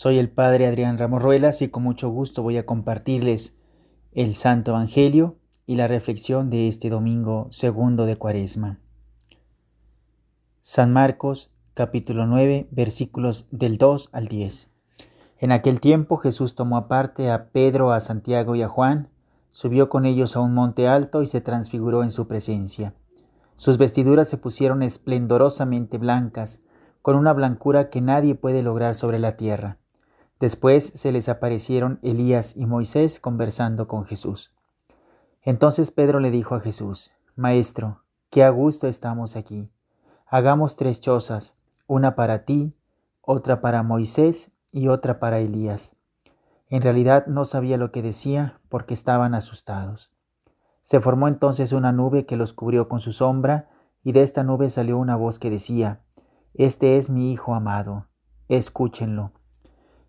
Soy el Padre Adrián Ramos Ruelas y con mucho gusto voy a compartirles el Santo Evangelio y la reflexión de este domingo segundo de Cuaresma. San Marcos capítulo 9 versículos del 2 al 10. En aquel tiempo Jesús tomó aparte a Pedro, a Santiago y a Juan, subió con ellos a un monte alto y se transfiguró en su presencia. Sus vestiduras se pusieron esplendorosamente blancas, con una blancura que nadie puede lograr sobre la tierra. Después se les aparecieron Elías y Moisés conversando con Jesús. Entonces Pedro le dijo a Jesús, Maestro, qué a gusto estamos aquí. Hagamos tres chozas, una para ti, otra para Moisés y otra para Elías. En realidad no sabía lo que decía porque estaban asustados. Se formó entonces una nube que los cubrió con su sombra, y de esta nube salió una voz que decía, Este es mi Hijo amado, escúchenlo.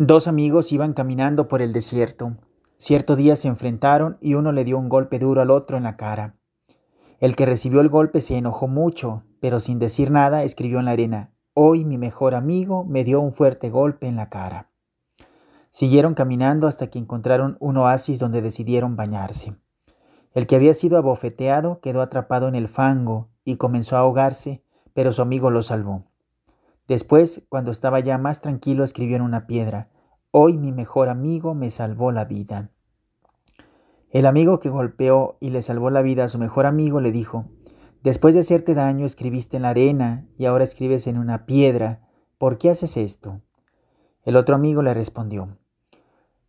Dos amigos iban caminando por el desierto. Cierto día se enfrentaron y uno le dio un golpe duro al otro en la cara. El que recibió el golpe se enojó mucho, pero sin decir nada escribió en la arena, Hoy mi mejor amigo me dio un fuerte golpe en la cara. Siguieron caminando hasta que encontraron un oasis donde decidieron bañarse. El que había sido abofeteado quedó atrapado en el fango y comenzó a ahogarse, pero su amigo lo salvó. Después, cuando estaba ya más tranquilo, escribió en una piedra, Hoy mi mejor amigo me salvó la vida. El amigo que golpeó y le salvó la vida a su mejor amigo le dijo, Después de hacerte daño escribiste en la arena y ahora escribes en una piedra. ¿Por qué haces esto? El otro amigo le respondió,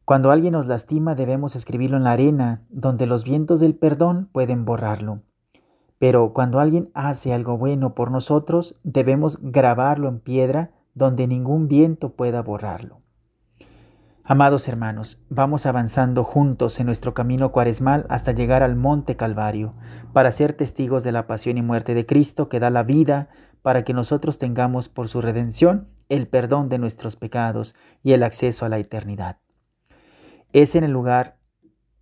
Cuando alguien nos lastima debemos escribirlo en la arena, donde los vientos del perdón pueden borrarlo. Pero cuando alguien hace algo bueno por nosotros, debemos grabarlo en piedra donde ningún viento pueda borrarlo. Amados hermanos, vamos avanzando juntos en nuestro camino cuaresmal hasta llegar al monte Calvario, para ser testigos de la pasión y muerte de Cristo que da la vida para que nosotros tengamos por su redención el perdón de nuestros pecados y el acceso a la eternidad. Es en el lugar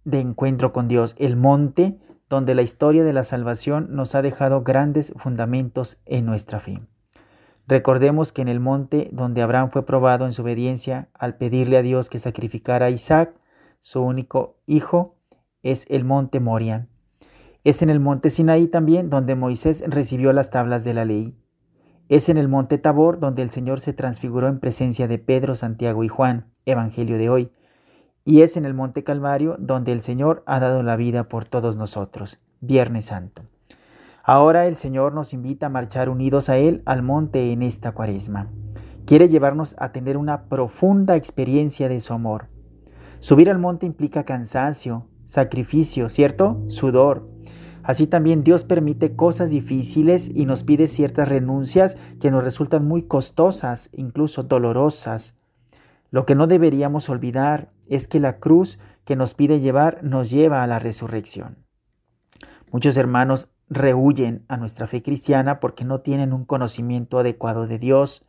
de encuentro con Dios, el monte donde la historia de la salvación nos ha dejado grandes fundamentos en nuestra fe. Recordemos que en el monte donde Abraham fue probado en su obediencia al pedirle a Dios que sacrificara a Isaac, su único hijo, es el monte Moria. Es en el monte Sinaí también donde Moisés recibió las tablas de la ley. Es en el monte Tabor donde el Señor se transfiguró en presencia de Pedro, Santiago y Juan, Evangelio de hoy y es en el Monte Calvario donde el Señor ha dado la vida por todos nosotros, Viernes Santo. Ahora el Señor nos invita a marchar unidos a Él al monte en esta cuaresma. Quiere llevarnos a tener una profunda experiencia de su amor. Subir al monte implica cansancio, sacrificio, ¿cierto? Sudor. Así también Dios permite cosas difíciles y nos pide ciertas renuncias que nos resultan muy costosas, incluso dolorosas. Lo que no deberíamos olvidar es que la cruz que nos pide llevar nos lleva a la resurrección. Muchos hermanos rehuyen a nuestra fe cristiana porque no tienen un conocimiento adecuado de Dios,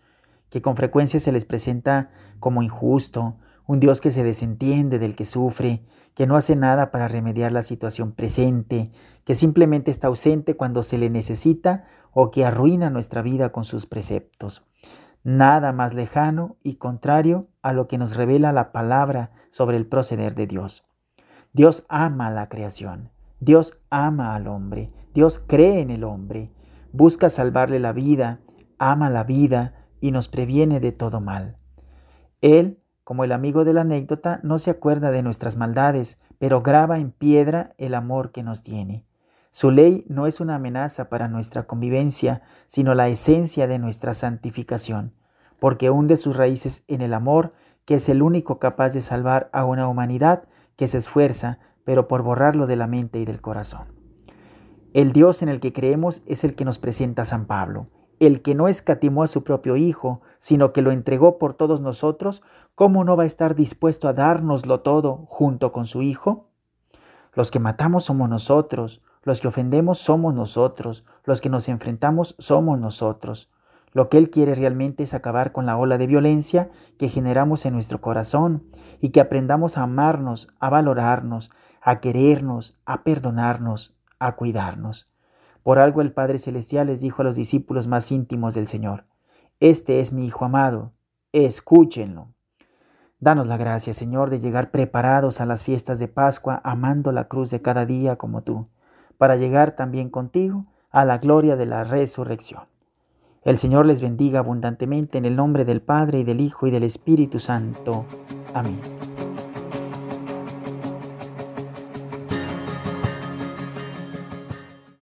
que con frecuencia se les presenta como injusto, un Dios que se desentiende del que sufre, que no hace nada para remediar la situación presente, que simplemente está ausente cuando se le necesita o que arruina nuestra vida con sus preceptos nada más lejano y contrario a lo que nos revela la palabra sobre el proceder de Dios. Dios ama la creación, Dios ama al hombre, Dios cree en el hombre, busca salvarle la vida, ama la vida y nos previene de todo mal. Él, como el amigo de la anécdota, no se acuerda de nuestras maldades, pero graba en piedra el amor que nos tiene. Su ley no es una amenaza para nuestra convivencia, sino la esencia de nuestra santificación, porque hunde sus raíces en el amor, que es el único capaz de salvar a una humanidad que se esfuerza, pero por borrarlo de la mente y del corazón. El Dios en el que creemos es el que nos presenta San Pablo el que no escatimó a su propio Hijo, sino que lo entregó por todos nosotros, ¿cómo no va a estar dispuesto a dárnoslo todo junto con su Hijo? Los que matamos somos nosotros, los que ofendemos somos nosotros, los que nos enfrentamos somos nosotros. Lo que Él quiere realmente es acabar con la ola de violencia que generamos en nuestro corazón y que aprendamos a amarnos, a valorarnos, a querernos, a perdonarnos, a cuidarnos. Por algo el Padre Celestial les dijo a los discípulos más íntimos del Señor, Este es mi Hijo amado, escúchenlo. Danos la gracia, Señor, de llegar preparados a las fiestas de Pascua, amando la cruz de cada día como tú, para llegar también contigo a la gloria de la resurrección. El Señor les bendiga abundantemente en el nombre del Padre y del Hijo y del Espíritu Santo. Amén.